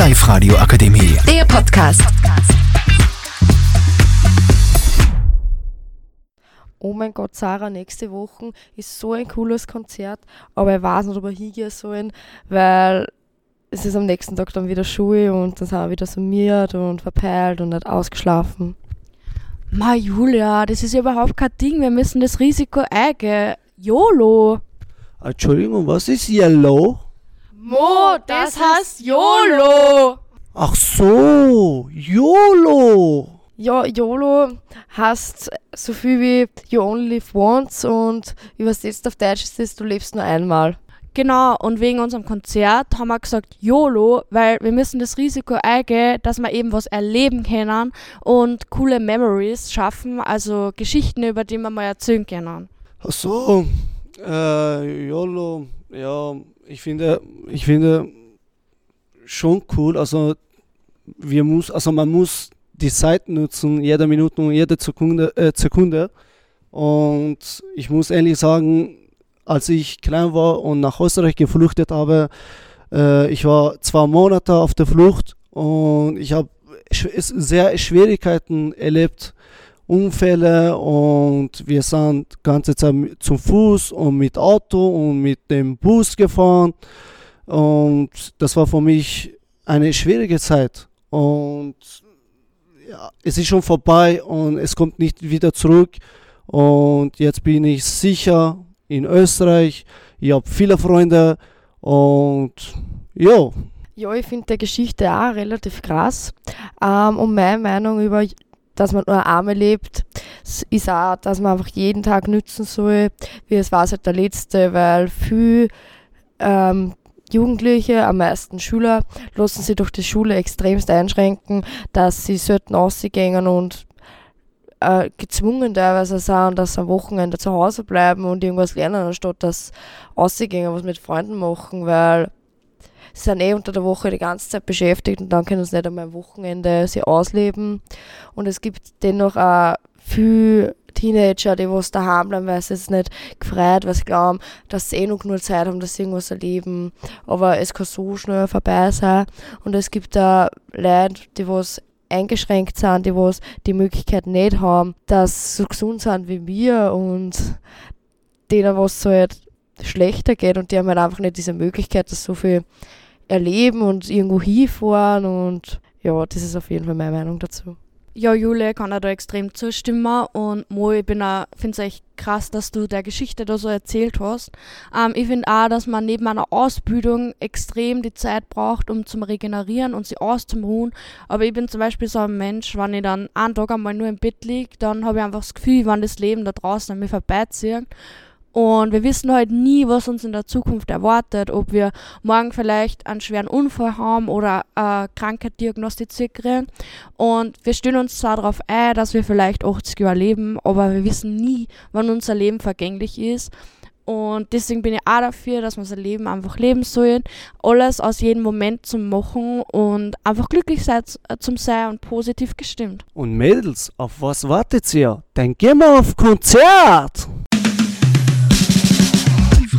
Live-Radio Akademie. Der Podcast. Oh mein Gott, Sarah, nächste Woche ist so ein cooles Konzert, aber ich weiß nicht, ob wir hingehen sollen, weil es ist am nächsten Tag dann wieder Schule und dann sind wir wieder summiert und verpeilt und nicht ausgeschlafen. Ma Julia, das ist überhaupt kein Ding. Wir müssen das Risiko eingehen. YOLO. Entschuldigung, was ist Yellow? Mo, das heißt YOLO. Ach so, YOLO. Ja, YOLO heißt so viel wie You only live once und übersetzt auf Deutsch ist es, du lebst nur einmal. Genau, und wegen unserem Konzert haben wir gesagt YOLO, weil wir müssen das Risiko eingehen, dass wir eben was erleben können und coole Memories schaffen, also Geschichten, über die wir mal erzählen können. Ach so, äh, YOLO, ja, ich finde, ich finde schon cool, also wir muss, also man muss die Zeit nutzen, jede Minute und jede Sekunde, äh, Sekunde. Und ich muss ehrlich sagen, als ich klein war und nach Österreich geflüchtet habe, äh, ich war zwei Monate auf der Flucht und ich habe sehr Schwierigkeiten erlebt, Unfälle und wir sind ganze Zeit zum Fuß und mit Auto und mit dem Bus gefahren und das war für mich eine schwierige Zeit und ja, es ist schon vorbei und es kommt nicht wieder zurück. Und jetzt bin ich sicher in Österreich. Ich habe viele Freunde und ja. Ja, ich finde die Geschichte auch relativ krass. Ähm, und meine Meinung über, dass man nur Arme lebt, ist auch, dass man einfach jeden Tag nützen soll, wie es war seit der letzte, weil viel ähm, Jugendliche, am meisten Schüler, lassen sich durch die Schule extremst einschränken, dass sie sollten rausgehen und äh, gezwungen teilweise sind, dass sie am Wochenende zu Hause bleiben und irgendwas lernen, anstatt dass rausgehen, was mit Freunden machen, weil sind eh unter der Woche die ganze Zeit beschäftigt und dann können sie nicht einmal am Wochenende sie ausleben. Und es gibt dennoch auch viel Teenager, die was daheim bleiben, weil sie es nicht gefreut, weil sie glauben, dass sie eh noch nur Zeit haben, dass sie irgendwas erleben. Aber es kann so schnell vorbei sein. Und es gibt da Leute, die was eingeschränkt sind, die was die Möglichkeit nicht haben, dass sie so gesund sind wie wir und denen was so halt schlechter geht und die haben halt einfach nicht diese Möglichkeit, dass so viel erleben und irgendwo hinfahren und ja, das ist auf jeden Fall meine Meinung dazu. Ja, Jule, kann da extrem zustimmen und Mo, ich bin finde es echt krass, dass du der Geschichte da so erzählt hast. Ähm, ich finde auch, dass man neben einer Ausbildung extrem die Zeit braucht, um zum Regenerieren und sich auszuruhen. Aber ich bin zum Beispiel so ein Mensch, wenn ich dann einen Tag einmal nur im Bett liege, dann habe ich einfach das Gefühl, wann das Leben da draußen an mir vorbeizieht. Und wir wissen halt nie, was uns in der Zukunft erwartet, ob wir morgen vielleicht einen schweren Unfall haben oder eine Krankheit diagnostiziert kriegen. Und wir stellen uns zwar darauf ein, dass wir vielleicht 80 Jahre leben, aber wir wissen nie, wann unser Leben vergänglich ist. Und deswegen bin ich auch dafür, dass wir unser Leben einfach leben sollen, alles aus jedem Moment zu machen und einfach glücklich sein, zum sein und positiv gestimmt. Und Mädels, auf was wartet ihr? Dann gehen wir auf Konzert!